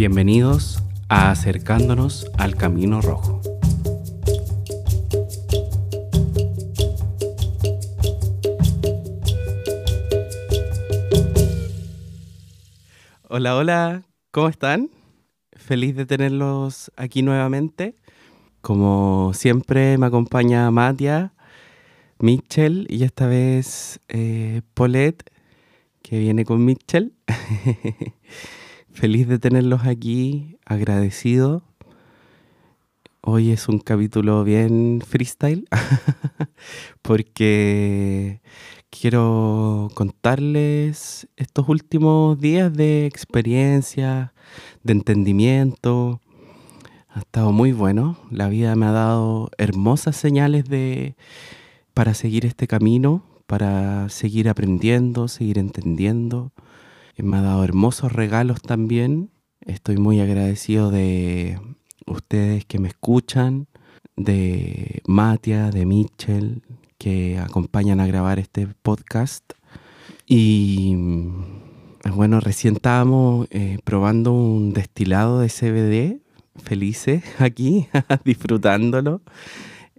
Bienvenidos a Acercándonos al Camino Rojo. Hola, hola, ¿cómo están? Feliz de tenerlos aquí nuevamente. Como siempre me acompaña Matia, Mitchell y esta vez eh, Paulette, que viene con Mitchell. Feliz de tenerlos aquí, agradecido. Hoy es un capítulo bien freestyle porque quiero contarles estos últimos días de experiencia, de entendimiento. Ha estado muy bueno. La vida me ha dado hermosas señales de para seguir este camino, para seguir aprendiendo, seguir entendiendo. Me ha dado hermosos regalos también. Estoy muy agradecido de ustedes que me escuchan, de Matia, de Mitchell, que acompañan a grabar este podcast. Y bueno, recién estábamos eh, probando un destilado de CBD, felices aquí, disfrutándolo.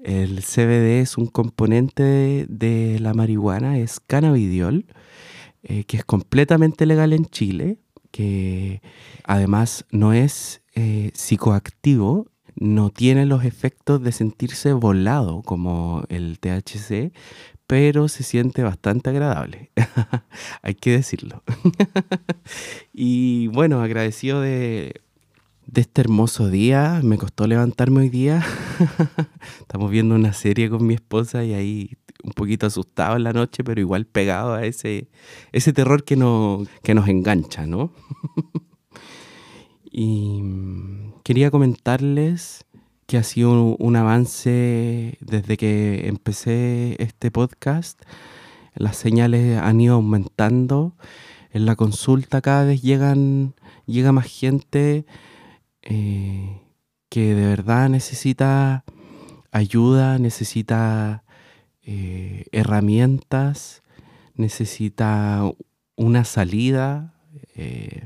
El CBD es un componente de la marihuana, es cannabidiol, eh, que es completamente legal en Chile, que además no es eh, psicoactivo, no tiene los efectos de sentirse volado como el THC, pero se siente bastante agradable, hay que decirlo. y bueno, agradecido de, de este hermoso día, me costó levantarme hoy día, estamos viendo una serie con mi esposa y ahí un poquito asustado en la noche, pero igual pegado a ese, ese terror que, no, que nos engancha, ¿no? y quería comentarles que ha sido un, avance desde que empecé este podcast. Las señales han ido aumentando. En la consulta cada vez llegan, llega más gente eh, que de verdad necesita ayuda, necesita eh, herramientas, necesita una salida eh,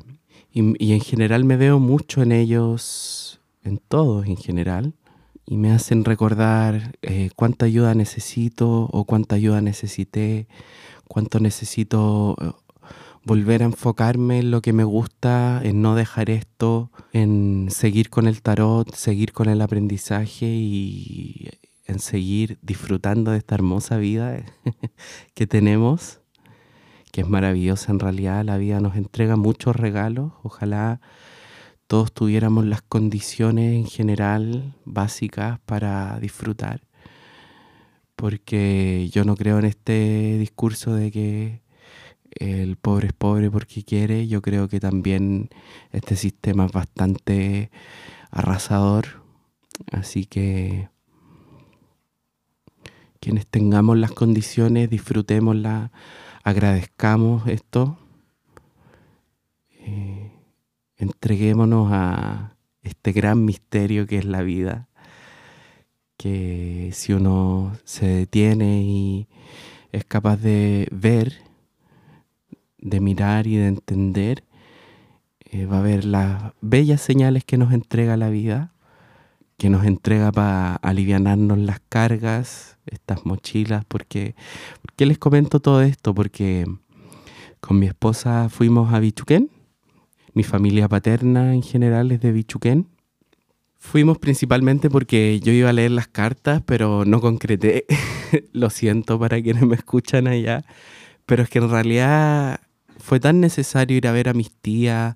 y, en general me veo mucho en ellos, en todos en general, y me hacen recordar eh, cuánta ayuda necesito o cuánta ayuda necesité, cuánto necesito volver a enfocarme en lo que me gusta, en no dejar esto, en seguir con el tarot, seguir con el aprendizaje y en seguir disfrutando de esta hermosa vida que tenemos, que es maravillosa en realidad. La vida nos entrega muchos regalos. Ojalá todos tuviéramos las condiciones en general básicas para disfrutar. Porque yo no creo en este discurso de que el pobre es pobre porque quiere. Yo creo que también este sistema es bastante arrasador. Así que quienes tengamos las condiciones, disfrutémosla, agradezcamos esto, eh, entreguémonos a este gran misterio que es la vida, que si uno se detiene y es capaz de ver, de mirar y de entender, eh, va a ver las bellas señales que nos entrega la vida, que nos entrega para alivianarnos las cargas, estas mochilas, porque, ¿por qué les comento todo esto? Porque con mi esposa fuimos a Bichuquén, mi familia paterna en general es de Bichuquén. Fuimos principalmente porque yo iba a leer las cartas, pero no concreté. Lo siento para quienes me escuchan allá. Pero es que en realidad fue tan necesario ir a ver a mis tías,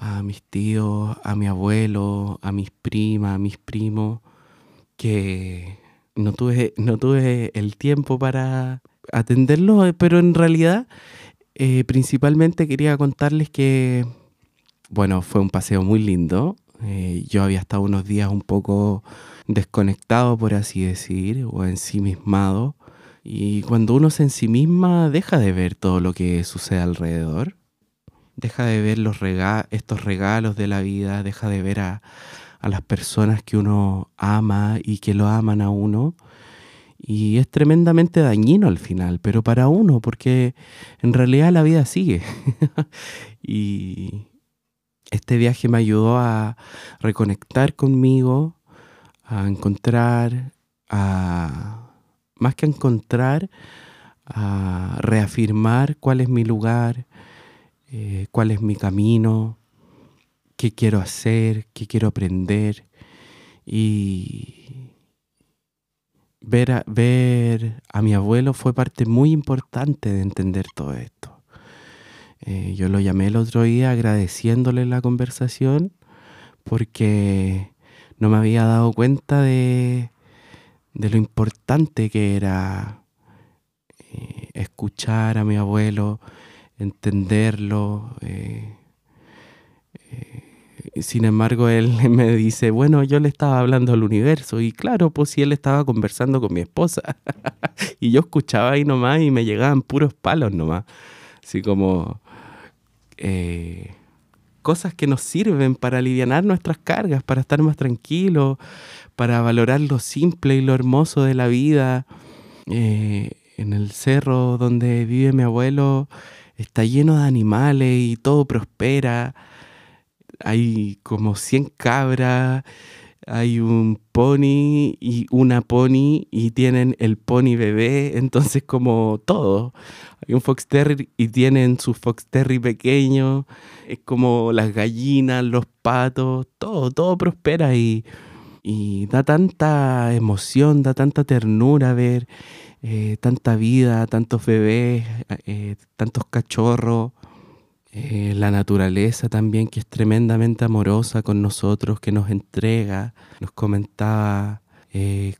a mis tíos, a mi abuelo, a mis primas, a mis primos, que no tuve, no tuve el tiempo para atenderlo, eh, pero en realidad eh, principalmente quería contarles que, bueno, fue un paseo muy lindo. Eh, yo había estado unos días un poco desconectado, por así decir, o ensimismado. Y cuando uno se ensimisma, deja de ver todo lo que sucede alrededor. Deja de ver los estos regalos de la vida, deja de ver a, a las personas que uno ama y que lo aman a uno. Y es tremendamente dañino al final, pero para uno, porque en realidad la vida sigue. y, Este viaje me ayudó a reconectar conmigo, a encontrar, a, más que encontrar, a reafirmar cuál es mi lugar, eh, cuál es mi camino, qué quiero hacer, qué quiero aprender. Y ver a, ver a mi abuelo fue parte muy importante de entender todo esto. Eh, yo lo llamé el otro día agradeciéndole la conversación porque no me había dado cuenta de, lo importante que era eh, escuchar a mi abuelo, entenderlo. Eh, sin embargo, él me dice, bueno, yo le estaba hablando al universo y claro, pues si él estaba conversando con mi esposa y yo escuchaba ahí nomás y me llegaban puros palos nomás. Así como, eh, cosas que nos sirven para aliviar nuestras cargas, para estar más tranquilos, para valorar lo simple y lo hermoso de la vida. Eh, en el cerro donde vive mi abuelo está lleno de animales y todo prospera. Hay como 100 cabras hay un pony y una pony y tienen el pony bebé, entonces como todo. Hay un fox terrier y tienen su fox terrier pequeño, es como las gallinas, los patos, todo, todo prospera y, da tanta emoción, da tanta ternura ver eh, tanta vida, tantos bebés, eh, tantos cachorros. Eh, la naturaleza también que es tremendamente amorosa con nosotros, que nos entrega, nos comentaba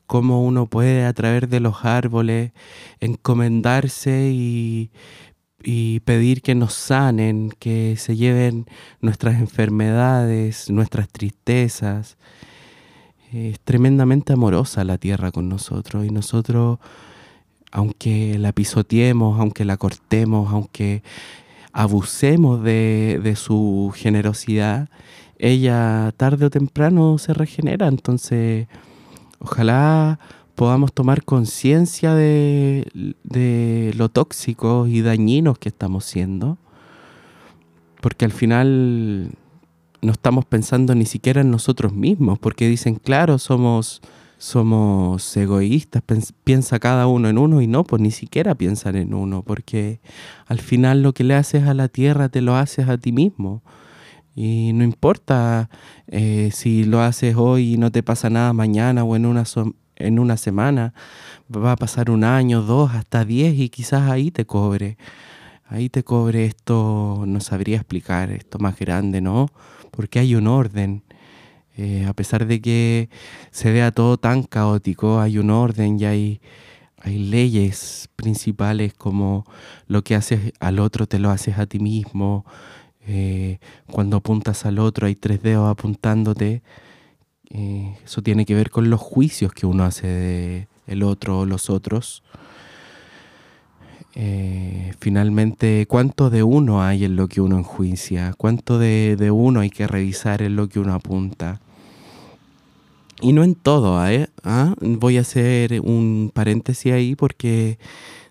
cómo uno puede a través de los árboles encomendarse y, pedir que nos sanen, que se lleven nuestras enfermedades, nuestras tristezas. Es tremendamente amorosa la tierra con nosotros y nosotros, aunque la pisoteemos, aunque la cortemos, aunque abusemos de, su generosidad, ella tarde o temprano se regenera. Entonces, ojalá podamos tomar conciencia de, de, lo tóxicos y dañinos que estamos siendo, porque al final no estamos pensando ni siquiera en nosotros mismos, porque dicen, claro, somos somos egoístas, piensa cada uno en uno y no, pues ni siquiera piensan en uno, porque al final lo que le haces a la tierra te lo haces a ti mismo. Y no importa eh, si lo haces hoy y no te pasa nada mañana o en una, en una semana, va a pasar un año, dos, hasta diez y quizás ahí te cobre. Ahí te cobre esto, no sabría explicar, esto más grande, ¿no? Porque hay un orden eh, a pesar de que se vea todo tan caótico, hay un orden y hay, leyes principales como lo que haces al otro te lo haces a ti mismo. Eh, cuando apuntas al otro hay tres dedos apuntándote. Eh, eso tiene que ver con los juicios que uno hace de el otro o los otros. finalmente, ¿cuánto de uno hay en lo que uno enjuicia? ¿Cuánto de, uno hay que revisar en lo que uno apunta? Y no en todo, ¿eh? ¿Ah? voy a hacer un paréntesis ahí porque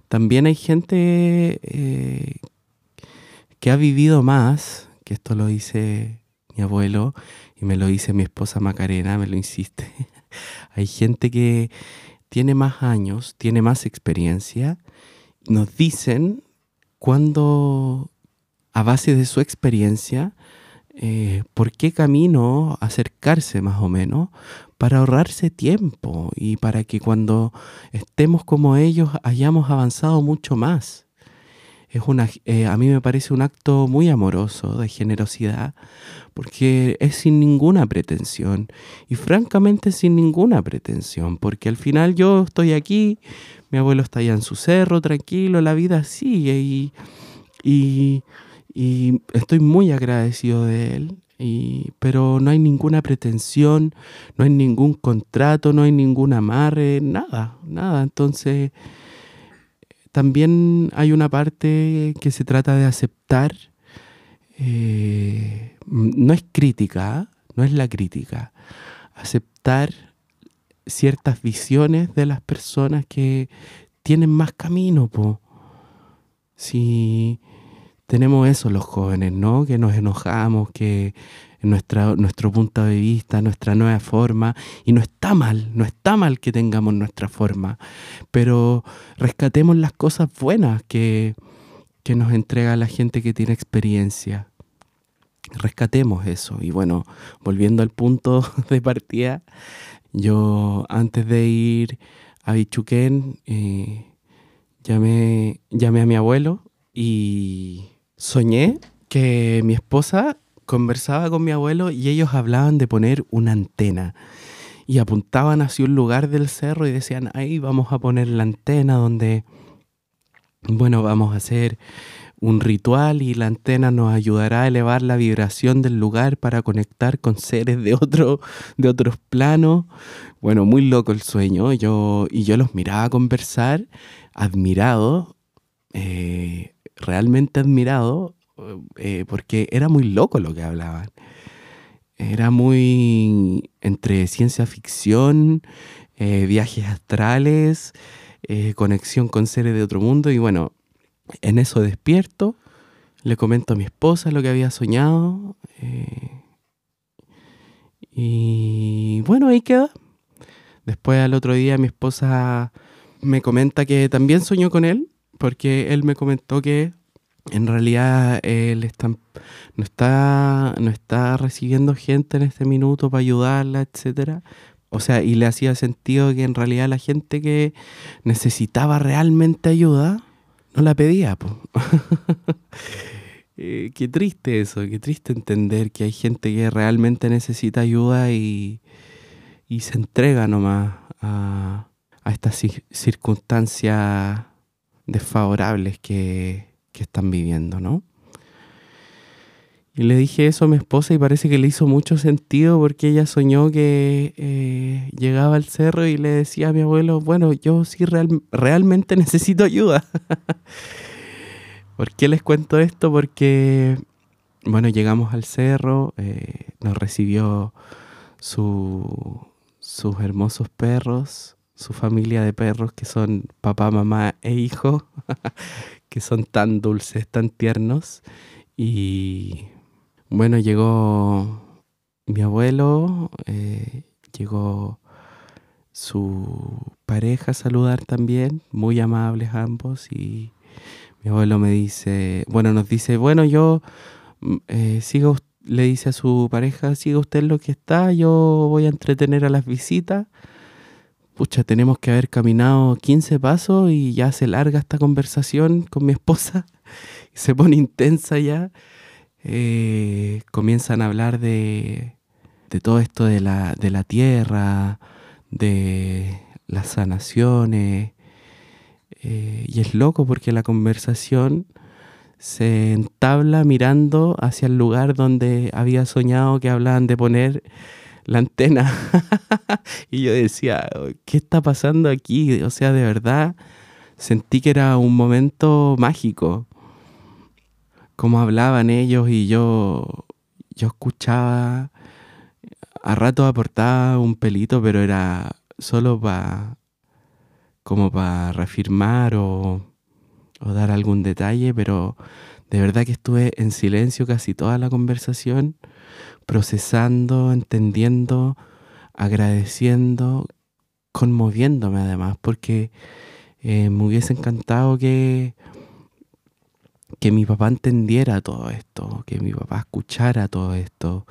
también hay gente eh, que ha vivido más, que esto lo dice mi abuelo y me lo dice mi esposa Macarena, me lo insiste. hay gente que tiene más años, tiene más experiencia, nos dicen cuando a base de su experiencia, eh, por qué camino acercarse más o menos para ahorrarse tiempo y para que cuando estemos como ellos hayamos avanzado mucho más. Es una, eh, a mí me parece un acto muy amoroso, de generosidad, porque es sin ninguna pretensión y francamente sin ninguna pretensión, porque al final yo estoy aquí, mi abuelo está allá en su cerro, tranquilo, la vida sigue y, y, y estoy muy agradecido de él pero no hay ninguna pretensión, no hay ningún contrato, no hay ningún amarre, nada, nada. Entonces, también hay una parte que se trata de aceptar, eh, no es crítica, no es la crítica, aceptar ciertas visiones de las personas que tienen más camino. Po. Si tenemos eso los jóvenes, ¿no? Que nos enojamos, que nuestra, nuestro punto de vista, nuestra nueva forma, y no está mal, no está mal que tengamos nuestra forma, pero rescatemos las cosas buenas que, que nos entrega la gente que tiene experiencia. Rescatemos eso. Y bueno, volviendo al punto de partida, yo antes de ir a Bichuquén, eh, llamé, llamé a mi abuelo y soñé que mi esposa conversaba con mi abuelo y ellos hablaban de poner una antena. Y apuntaban hacia un lugar del cerro y decían, ahí vamos a poner la antena donde, bueno, vamos a hacer un ritual y la antena nos ayudará a elevar la vibración del lugar para conectar con seres de, otro, de otros planos. Bueno, muy loco el sueño. Yo, y yo los miraba conversar, admirado, eh, realmente admirado, eh, porque era muy loco lo que hablaban. Era muy entre ciencia ficción, eh, viajes astrales, eh, conexión con seres de otro mundo y bueno, en eso despierto, le comento a mi esposa lo que había soñado y bueno, ahí queda. Después al otro día mi esposa me comenta que también soñó con él, porque él me comentó que en realidad él no, está, no está recibiendo gente en este minuto para ayudarla, etcétera. O sea, y le hacía sentido que en realidad la gente que necesitaba realmente ayuda no la pedía. eh, qué triste eso, qué triste entender que hay gente que realmente necesita ayuda y, y se entrega nomás a, a estas circunstancias desfavorables que, que están viviendo, ¿no? Y le dije eso a mi esposa y parece que le hizo mucho sentido porque ella soñó que eh, llegaba al cerro y le decía a mi abuelo, bueno, yo sí realmente necesito ayuda. ¿Por qué les cuento esto? Porque, bueno, llegamos al cerro, eh, nos recibió su, sus hermosos perros, su familia de perros que son papá, mamá e hijo, que son tan dulces, tan tiernos. Y bueno, llegó mi abuelo, eh, llegó su pareja a saludar también, muy amables ambos. Y mi abuelo me dice, bueno, nos dice, bueno, yo mm, eh, sigo, le dice a su pareja, siga usted lo que está, yo voy a entretener a las visitas pucha, tenemos que haber caminado 15 pasos y ya se larga esta conversación con mi esposa, se pone intensa ya. Eh, comienzan a hablar de, de todo esto de la, de la tierra, de las sanaciones. Eh, y es loco porque la conversación se entabla mirando hacia el lugar donde había soñado que hablaban de poner la antena. y yo decía, ¿qué está pasando aquí? O sea, de verdad sentí que era un momento mágico. Como hablaban ellos y yo, yo escuchaba, a rato aportaba un pelito, pero era solo para, como reafirmar o dar algún detalle, pero de verdad que estuve en silencio casi toda la conversación procesando, entendiendo, agradeciendo, conmoviéndome además, porque eh, me hubiese encantado que, que mi papá entendiera todo esto, que mi papá escuchara todo esto.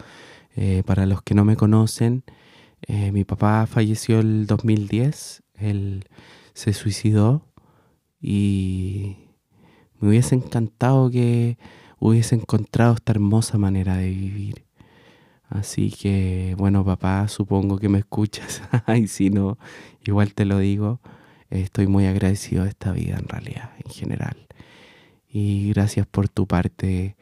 Eh, para los que no me conocen, eh, mi papá falleció el 2010, él se suicidó y me hubiese encantado que hubiese encontrado esta hermosa manera de vivir. Así que, bueno, papá, supongo que me escuchas. y si no, igual te lo digo. Estoy muy agradecido de esta vida en realidad, en general. Y gracias por tu parte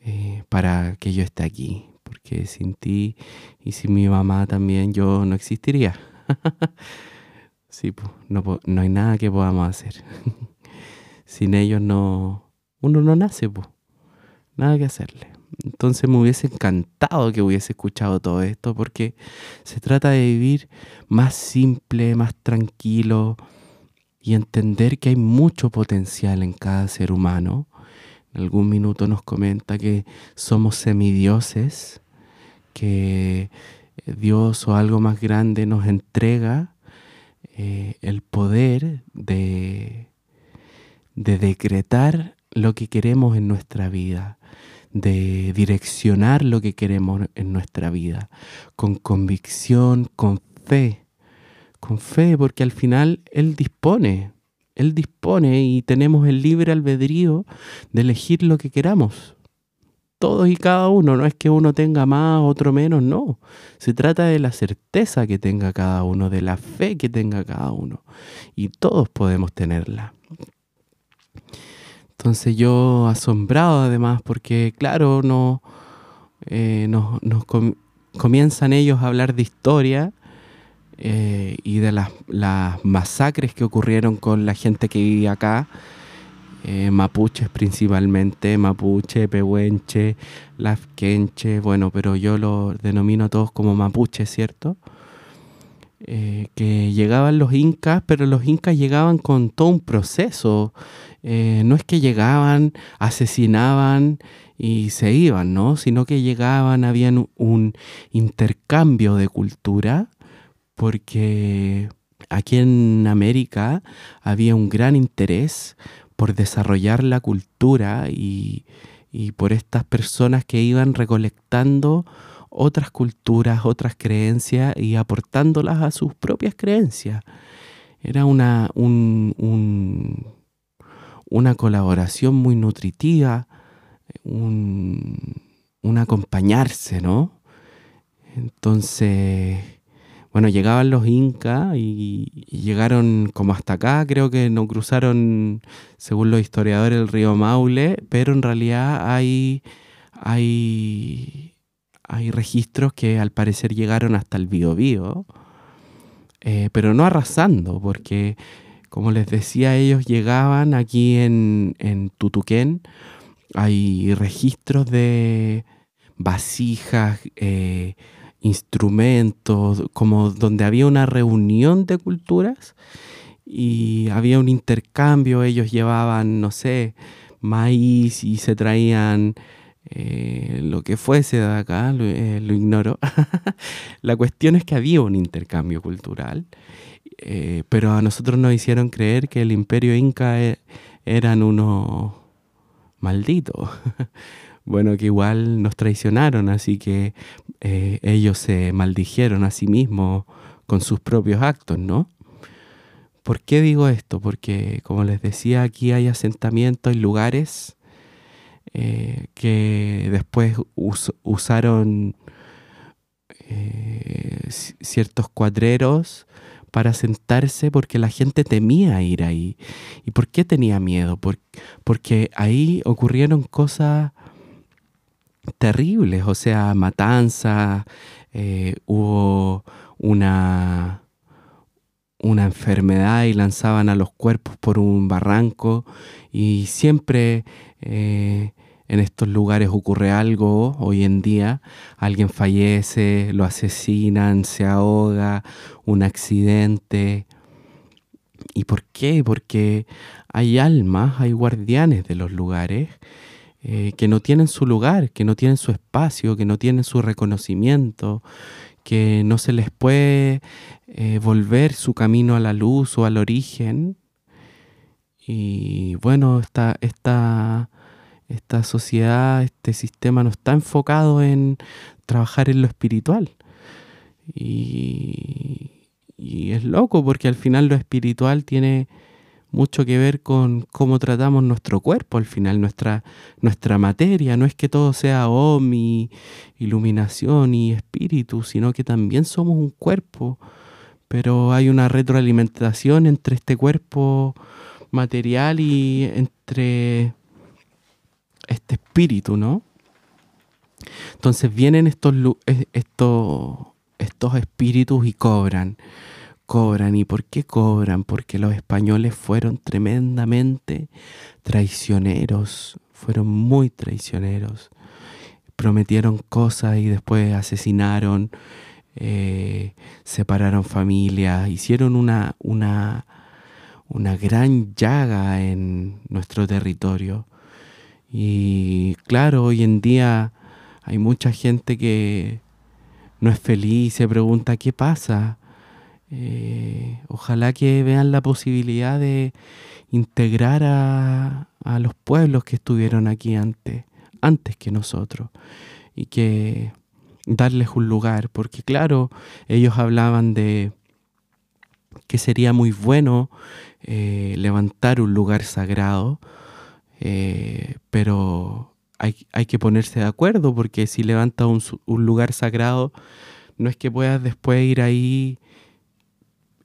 eh, para que yo esté aquí. Porque sin ti y sin mi mamá también yo no existiría. sí, no, no hay nada que podamos hacer. sin ellos no, uno no nace, pues. Nada que hacerle. Entonces me hubiese encantado que hubiese escuchado todo esto porque se trata de vivir más simple, más tranquilo y entender que hay mucho potencial en cada ser humano. En algún minuto nos comenta que somos semidioses, que Dios o algo más grande nos entrega eh, el poder de, de decretar lo que queremos en nuestra vida, de direccionar lo que queremos en nuestra vida, con convicción, con fe, con fe, porque al final Él dispone, Él dispone y tenemos el libre albedrío de elegir lo que queramos. Todos y cada uno, no es que uno tenga más, otro menos, no. Se trata de la certeza que tenga cada uno, de la fe que tenga cada uno. Y todos podemos tenerla. Entonces yo asombrado además porque claro, no, eh, nos, comienzan ellos a hablar de historia eh, y de las, masacres que ocurrieron con la gente que vivía acá, eh, mapuches principalmente, mapuche, pehuenche, lafquenche, bueno, pero yo lo denomino a todos como mapuche, ¿cierto? Eh, que llegaban los incas, pero los incas llegaban con todo un proceso. Eh, no es que llegaban, asesinaban y se iban, ¿no? Sino que llegaban, habían un intercambio de cultura, porque aquí en América había un gran interés por desarrollar la cultura y, y por estas personas que iban recolectando otras culturas, otras creencias y aportándolas a sus propias creencias. Era una, un, una colaboración muy nutritiva, un, acompañarse, ¿no? Entonces, bueno, llegaban los incas y, y, llegaron como hasta acá, creo que no cruzaron, según los historiadores, el río Maule, pero en realidad hay, hay hay registros que al parecer llegaron hasta el Biobío, eh, pero no arrasando, porque como les decía, ellos llegaban aquí en, en Tutuquén, hay registros de vasijas, eh, instrumentos, como donde había una reunión de culturas y había un intercambio, ellos llevaban, no sé, maíz y se traían eh, lo que fuese de acá, lo, eh, ignoro. la cuestión es que había un intercambio cultural, eh, pero a nosotros nos hicieron creer que el imperio inca eran unos malditos. bueno, que igual nos traicionaron, así que ellos se maldijeron a sí mismos con sus propios actos, ¿no? ¿Por qué digo esto? Porque, como les decía, aquí hay asentamientos y lugares eh, que después usaron eh, ciertos cuadreros para sentarse porque la gente temía ir ahí. ¿Y por qué tenía miedo? porque ahí ocurrieron cosas terribles, o sea, matanzas, eh, hubo una, una enfermedad y lanzaban a los cuerpos por un barranco y siempre en estos lugares ocurre algo hoy en día, alguien fallece, lo asesinan, se ahoga, un accidente. ¿Y por qué? Porque hay almas, hay guardianes de los lugares eh, que no tienen su lugar, que no tienen su espacio, que no tienen su reconocimiento, que no se les puede eh, volver su camino a la luz o al origen. Y bueno, esta, esta esta sociedad, este sistema no está enfocado en trabajar en lo espiritual. Y, es loco porque al final lo espiritual tiene mucho que ver con cómo tratamos nuestro cuerpo, al final nuestra, nuestra materia. No es que todo sea om y iluminación y espíritu, sino que también somos un cuerpo. Pero hay una retroalimentación entre este cuerpo material y entre este espíritu, ¿no? Entonces vienen estos, estos, estos espíritus y cobran, cobran. ¿Y por qué cobran? Porque los españoles fueron tremendamente traicioneros, fueron muy traicioneros. Prometieron cosas y después asesinaron, eh, separaron familias, hicieron una, una, una gran llaga en nuestro territorio Y claro, hoy en día hay mucha gente que no es feliz, se pregunta qué pasa. Eh, ojalá que vean la posibilidad de integrar a, a, los pueblos que estuvieron aquí antes, antes que nosotros, y que darles un lugar, porque claro, ellos hablaban de que sería muy bueno eh, levantar un lugar sagrado, eh, pero hay, hay, que ponerse de acuerdo, porque si levantas un, lugar sagrado, no es que puedas después ir ahí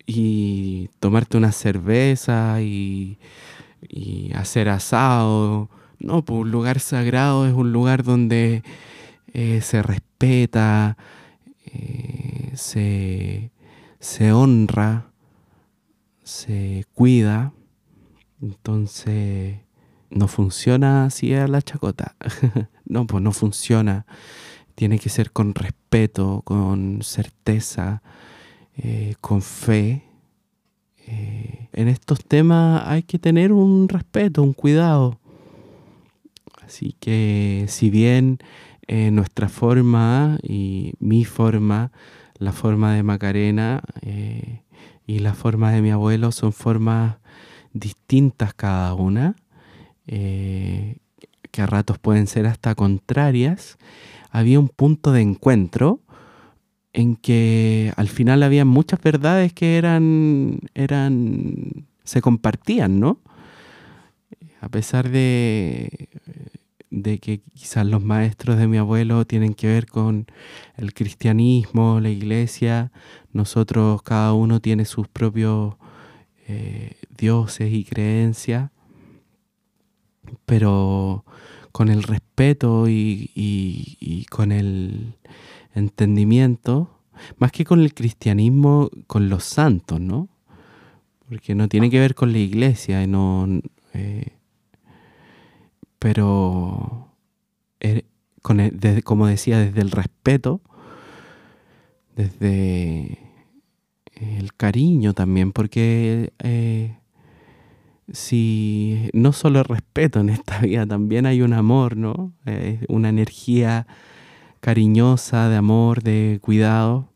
y tomarte una cerveza y, hacer asado. No, pues un lugar sagrado es un lugar donde eh, se respeta, se, se honra, se cuida. Entonces, no funciona así a la chacota. no, pues no funciona. Tiene que ser con respeto, con certeza, eh, con fe. Eh, en estos temas hay que tener un respeto, un cuidado. Así que si bien eh, nuestra forma y mi forma, la forma de Macarena y la forma de mi abuelo son formas distintas cada una, eh, que a ratos pueden ser hasta contrarias, había un punto de encuentro en que al final había muchas verdades que eran, eran, se compartían, ¿no? A pesar de, de que quizás los maestros de mi abuelo tienen que ver con el cristianismo, la iglesia, nosotros cada uno tiene sus propios eh, dioses y creencias, pero con el respeto y, con el entendimiento, más que con el cristianismo, con los santos, ¿no? Porque no tiene que ver con la iglesia, no, eh, pero eh, con como decía, desde el respeto, desde el cariño también, porque eh, si no solo respeto en esta vida, también hay un amor, ¿no? Eh, una energía cariñosa de amor, de cuidado,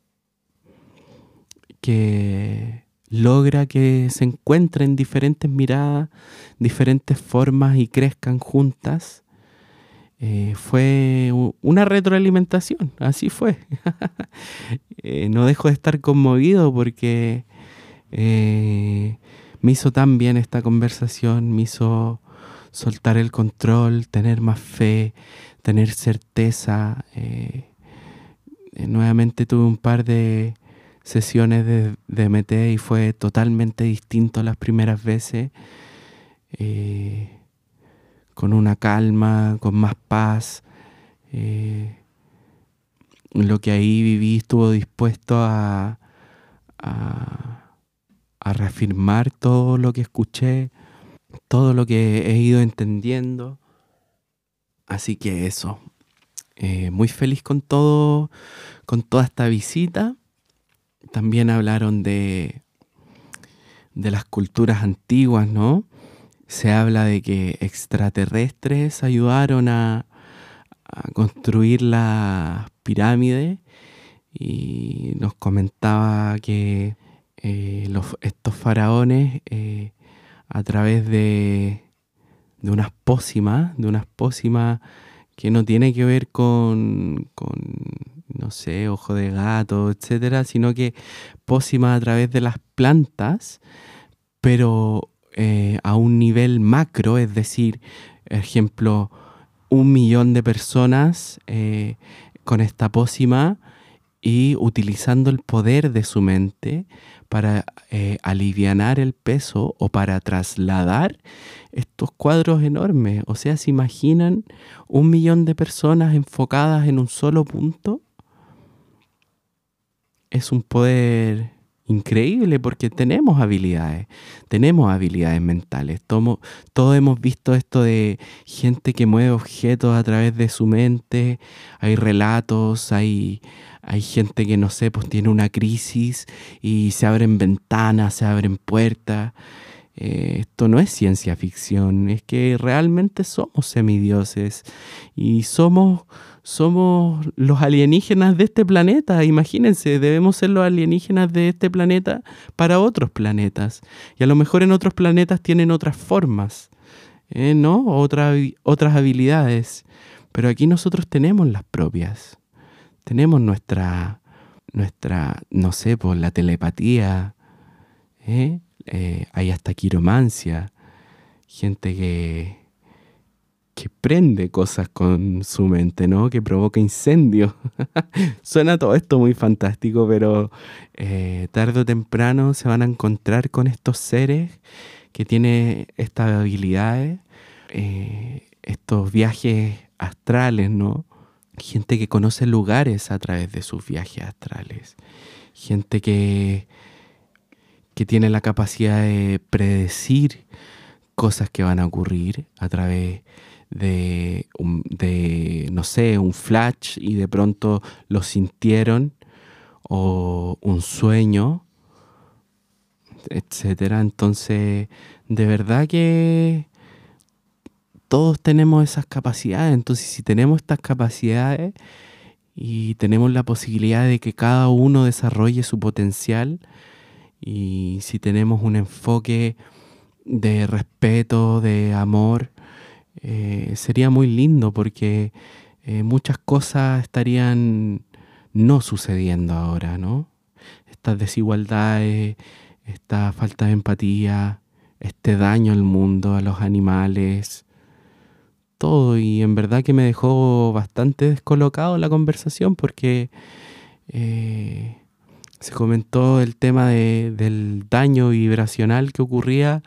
que logra que se encuentren diferentes miradas, diferentes formas y crezcan juntas. Eh, fue una retroalimentación, así fue. eh, no dejo de estar conmovido porque eh, me hizo tan bien esta conversación, me hizo soltar el control, tener más fe, tener certeza. Nuevamente tuve un par de sesiones de, de MT y fue totalmente distinto las primeras veces. Con una calma, con más paz. Eh, lo que ahí viví estuvo dispuesto a, a, reafirmar todo lo que escuché, todo lo que he ido entendiendo. Así que eso, eh, muy feliz con todo, con toda esta visita. También hablaron de, de las culturas antiguas, ¿no? Se habla de que extraterrestres ayudaron a, a construir las pirámides y nos comentaba que eh, los, estos faraones eh, a través de, de unas pócimas, de unas pócimas que no tiene que ver con, con no sé, ojo de gato, etcétera, sino que pócimas a través de las plantas, pero eh, a un nivel macro, es decir, ejemplo, un millón de personas eh, con esta pócima y utilizando el poder de su mente para eh, alivianar el peso o para trasladar estos cuadros enormes. O sea, ¿se imaginan un millón de personas enfocadas en un solo punto? Es un poder increíble porque tenemos habilidades, tenemos habilidades mentales. Todos hemos visto esto de gente que mueve objetos a través de su mente, hay relatos, hay, hay gente que no sé, pues tiene una crisis y se abren ventanas, se abren puertas. eh, esto no es ciencia ficción, es que realmente somos semidioses y somos, somos los alienígenas de este planeta. Imagínense, debemos ser los alienígenas de este planeta para otros planetas. Y a lo mejor en otros planetas tienen otras formas, ¿eh? ¿no? otras habilidades. Pero aquí nosotros tenemos las propias. Tenemos nuestra, nuestra, no sé, por pues, la telepatía, ¿eh? Eh, hay hasta quiromancia, gente que, que prende cosas con su mente, ¿no? Que provoca incendios. Suena todo esto muy fantástico, pero eh, tarde o temprano se van a encontrar con estos seres que tienen estas habilidades, estos viajes astrales, ¿no? Gente que conoce lugares a través de sus viajes astrales. Gente que, que tiene la capacidad de predecir cosas que van a ocurrir a través de, de, no sé, un flash y de pronto lo sintieron o un sueño, etcétera. Entonces, de verdad que todos tenemos esas capacidades. Entonces, si tenemos estas capacidades y tenemos la posibilidad de que cada uno desarrolle su potencial, y si tenemos un enfoque de respeto, de amor, eh, sería muy lindo porque eh, muchas cosas estarían no sucediendo ahora, ¿no? Estas desigualdades, esta falta de empatía, este daño al mundo, a los animales, todo y en verdad que me dejó bastante descolocado la conversación porque eh, se comentó el tema del daño vibracional que ocurría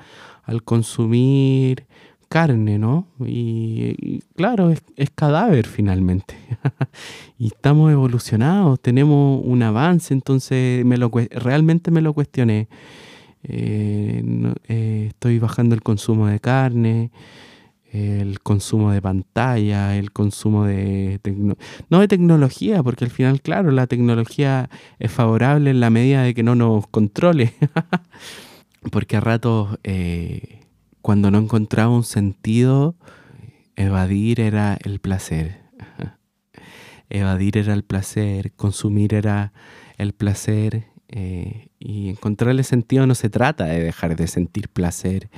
al consumir carne, ¿no? Y, claro, es, cadáver finalmente. y estamos evolucionados, tenemos un avance, entonces me lo, realmente me lo cuestioné. Eh, eh, estoy bajando el consumo de carne, el consumo de pantalla, el consumo de... no de tecnología, porque al final, claro, la tecnología es favorable en la medida de que no nos controle. porque a ratos, eh, cuando no encontraba un sentido, evadir era el placer. evadir era el placer, consumir era el placer. Eh, y encontrarle sentido no se trata de dejar de sentir placer,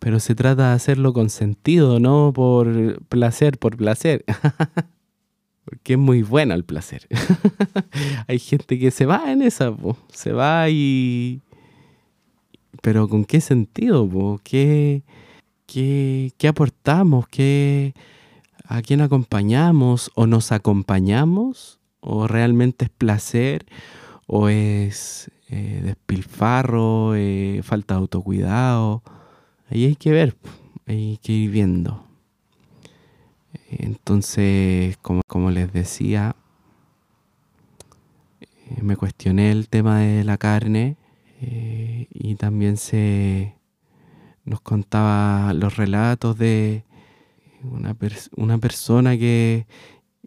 pero se trata de hacerlo con sentido, no por placer, por placer. Porque es muy bueno el placer. Hay gente que se va en esa, se va y... Pero ¿con qué sentido? ¿Qué, qué, qué aportamos? ¿Qué, ¿A quién acompañamos? ¿O nos acompañamos? ¿O realmente es placer? ¿O es eh, despilfarro? Eh, ¿Falta de autocuidado? Ahí hay que ver, hay que ir viendo. Entonces, como, como les decía, eh, me cuestioné el tema de la carne eh, y también se nos contaba los relatos de una, una persona que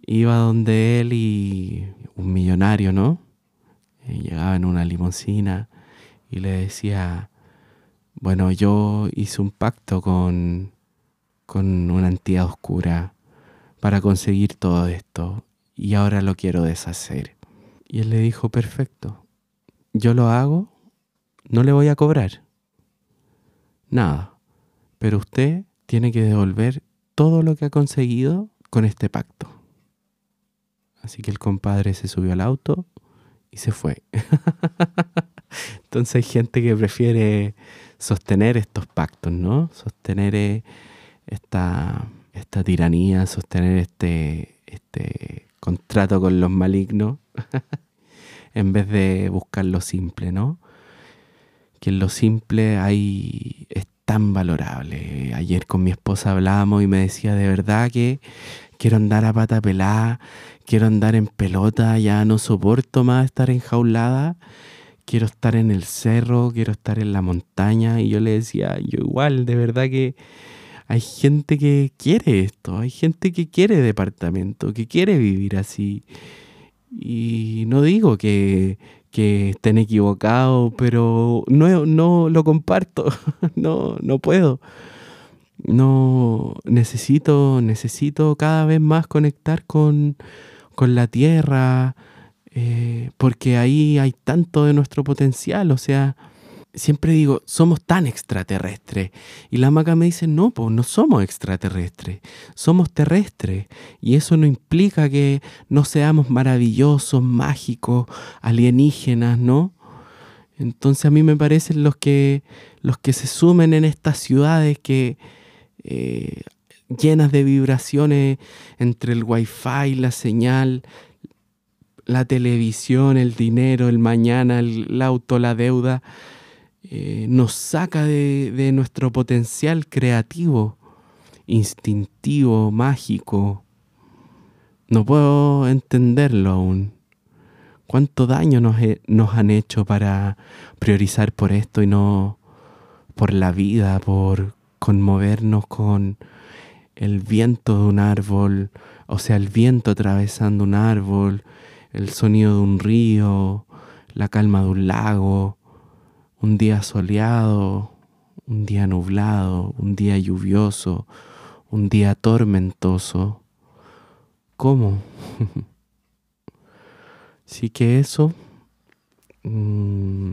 iba donde él y un millonario, ¿no? Eh, llegaba en una limusina y le decía, bueno, yo hice un pacto con, con una entidad oscura para conseguir todo esto y ahora lo quiero deshacer. Y él le dijo, perfecto, yo lo hago, no le voy a cobrar nada, pero usted tiene que devolver todo lo que ha conseguido con este pacto. Así que el compadre se subió al auto y se fue. Entonces hay gente que prefiere sostener estos pactos, ¿no? Sostener eh, esta, esta tiranía, sostener este, este contrato con los malignos, en vez de buscar lo simple, ¿no? Que en lo simple hay, es tan valorable. Ayer con mi esposa hablábamos y me decía de verdad que quiero andar a pata pelada, quiero andar en pelota, ya no soporto más estar enjaulada quiero estar en el cerro, quiero estar en la montaña. Y yo le decía, yo igual, de verdad que hay gente que quiere esto, hay gente que quiere departamento, que quiere vivir así. Y no digo que, que estén equivocados, pero no, no lo comparto, no, no puedo. No necesito, necesito cada vez más conectar con, con la tierra, eh, porque ahí hay tanto de nuestro potencial, o sea, siempre digo, somos tan extraterrestres. Y la maca me dice, no, pues no somos extraterrestres, somos terrestres. Y eso no implica que no seamos maravillosos, mágicos, alienígenas, ¿no? Entonces a mí me parecen los que, los que se sumen en estas ciudades que eh, llenas de vibraciones entre el wifi, la señal, la televisión, el dinero, el mañana, el auto, la deuda eh, nos saca de, nuestro potencial creativo, instintivo, mágico. No puedo entenderlo aún. ¿Cuánto daño nos han hecho para priorizar por esto y no por la vida, por conmovernos con el viento de un árbol, o sea, el viento atravesando un árbol, el sonido de un río, la calma de un lago, un día soleado, un día nublado, un día lluvioso, un día tormentoso. ¿Cómo? sí que eso mm,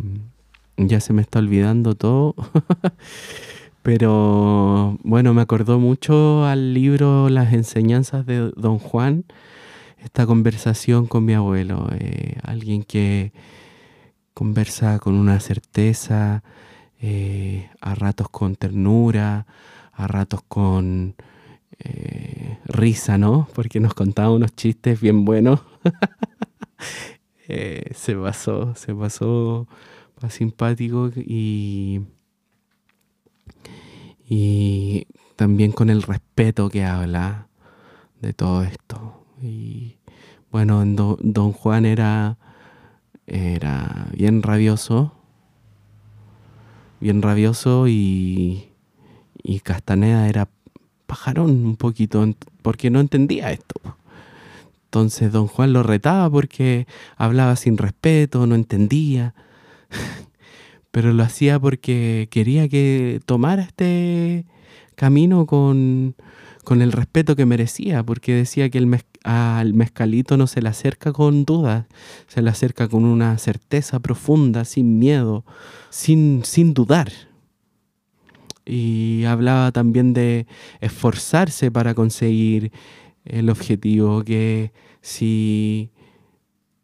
ya se me está olvidando todo. Pero bueno, me acordó mucho al libro Las enseñanzas de Don Juan, esta conversación con mi abuelo, eh, alguien que conversa con una certeza, eh, a ratos con ternura, a ratos con eh, risa, ¿no? Porque nos contaba unos chistes bien buenos. Se pasó, se pasó simpático y, y también con el respeto que habla de todo esto. Y bueno, Don Juan era era bien rabioso, bien rabioso y, y Castaneda era pajarón un poquito porque no entendía esto. Entonces don Juan lo retaba porque hablaba sin respeto, no entendía, pero lo hacía porque quería que tomara este camino con, con el respeto que merecía, porque decía que el, al mezcalito no se le acerca con dudas, se le acerca con una certeza profunda, sin miedo, sin, sin dudar. Y hablaba también de esforzarse para conseguir el objetivo, que si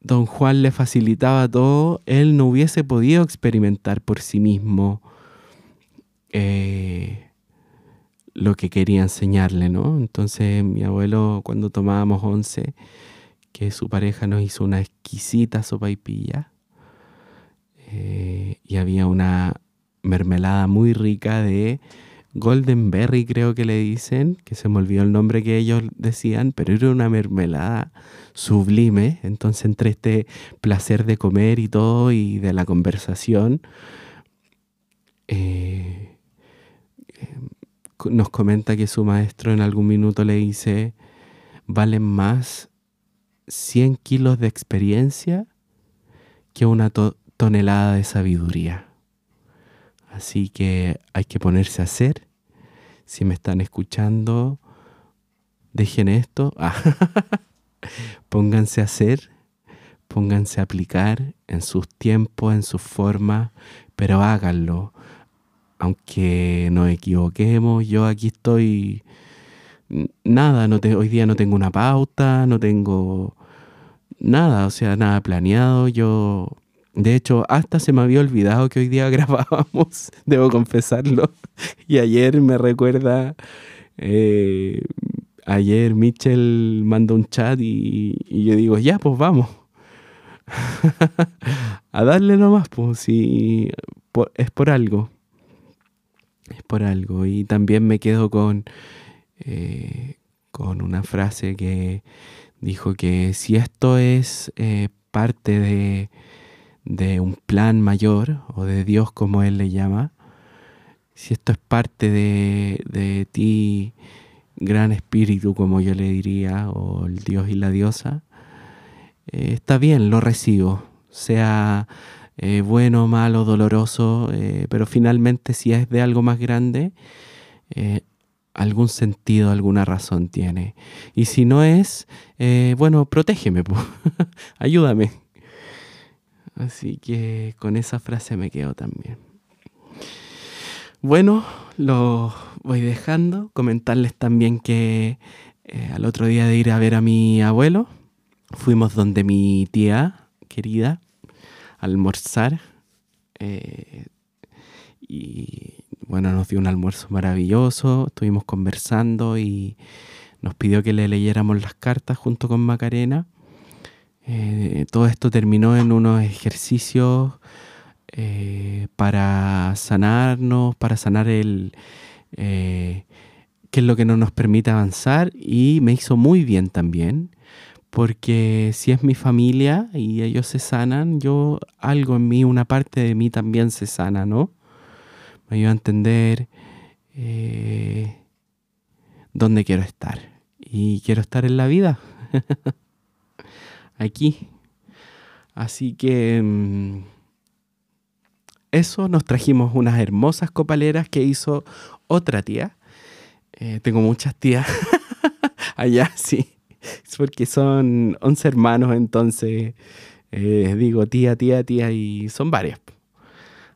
don Juan le facilitaba todo, él no hubiese podido experimentar por sí mismo. Eh, lo que quería enseñarle, ¿no? Entonces mi abuelo cuando tomábamos once, que su pareja nos hizo una exquisita sopa y pilla, eh, y había una mermelada muy rica de Golden Berry, creo que le dicen, que se me olvidó el nombre que ellos decían, pero era una mermelada sublime. Entonces, entre este placer de comer y todo y de la conversación, eh, nos comenta que su maestro en algún minuto le dice, valen más 100 kilos de experiencia que una tonelada de sabiduría. Así que hay que ponerse a hacer. Si me están escuchando, dejen esto. pónganse a hacer, pónganse a aplicar en sus tiempos, en sus formas, pero háganlo aunque nos equivoquemos, yo aquí estoy nada, no te, hoy día no tengo una pauta, no tengo nada, o sea, nada planeado. Yo, de hecho, hasta se me había olvidado que hoy día grabábamos, debo confesarlo. Y ayer me recuerda, eh, ayer Mitchell mandó un chat y, y yo digo, ya, pues vamos. a darle nomás, pues, si es por algo es por algo. Y también me quedo con, eh, con una frase que dijo que si esto es eh, parte de, de, un plan mayor, o de Dios como Él le llama, si esto es parte de, de ti, gran espíritu como yo le diría, o el Dios y la diosa, eh, está bien, lo recibo. sea eh, bueno, malo, doloroso, eh, pero finalmente si es de algo más grande, eh, algún sentido, alguna razón tiene. Y si no es, bueno, protégeme, ayúdame. Así que con esa frase me quedo también. Bueno, lo voy dejando. Comentarles también que al otro día de ir a ver a mi abuelo, fuimos donde mi tía querida almorzar. Eh, y bueno, nos dio un almuerzo maravilloso, estuvimos conversando y nos pidió que le leyéramos las cartas junto con Macarena. Eh, todo esto terminó en unos ejercicios eh, para sanarnos, para sanar el qué es lo que no nos permite avanzar y me hizo muy bien también porque si es mi familia y ellos se sanan, yo algo en mí, una parte de mí también se sana, ¿no? Me ayuda a entender eh, dónde quiero estar. Y quiero estar en la vida, aquí. Así que mm, eso, nos trajimos unas hermosas copaleras que hizo otra tía. Eh, tengo muchas tías allá, sí es porque son 11 hermanos, entonces eh, digo tía, tía, tía, y son varias.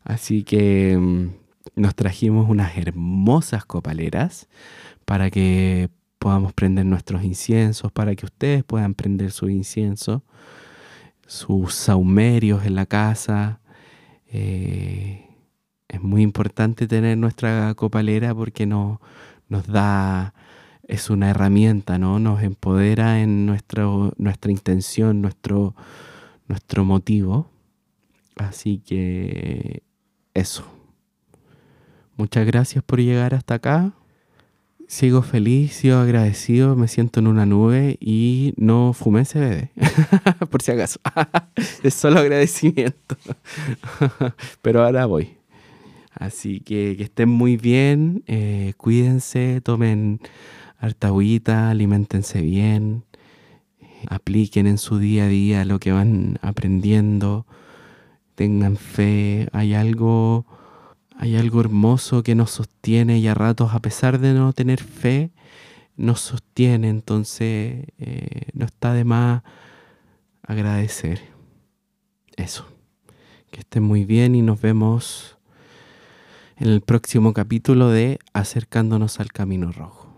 Así que mm, nos trajimos unas hermosas copaleras para que podamos prender nuestros inciensos, para que ustedes puedan prender su incienso, sus saumerios en la casa. Eh, es muy importante tener nuestra copalera porque no, nos da es una herramienta, ¿no? Nos empodera en nuestro, nuestra intención, nuestro, nuestro motivo. Así que eso. Muchas gracias por llegar hasta acá. Sigo feliz, sigo agradecido, me siento en una nube y no fumé CBD, por si acaso. es solo agradecimiento. Pero ahora voy. Así que que estén muy bien, eh, cuídense, tomen harta agüita, alimentense bien, apliquen en su día a día lo que van aprendiendo, tengan fe, hay algo, hay algo hermoso que nos sostiene y a ratos, a pesar de no tener fe, nos sostiene, entonces eh, no está de más agradecer. Eso. Que estén muy bien y nos vemos en el próximo capítulo de Acercándonos al Camino Rojo.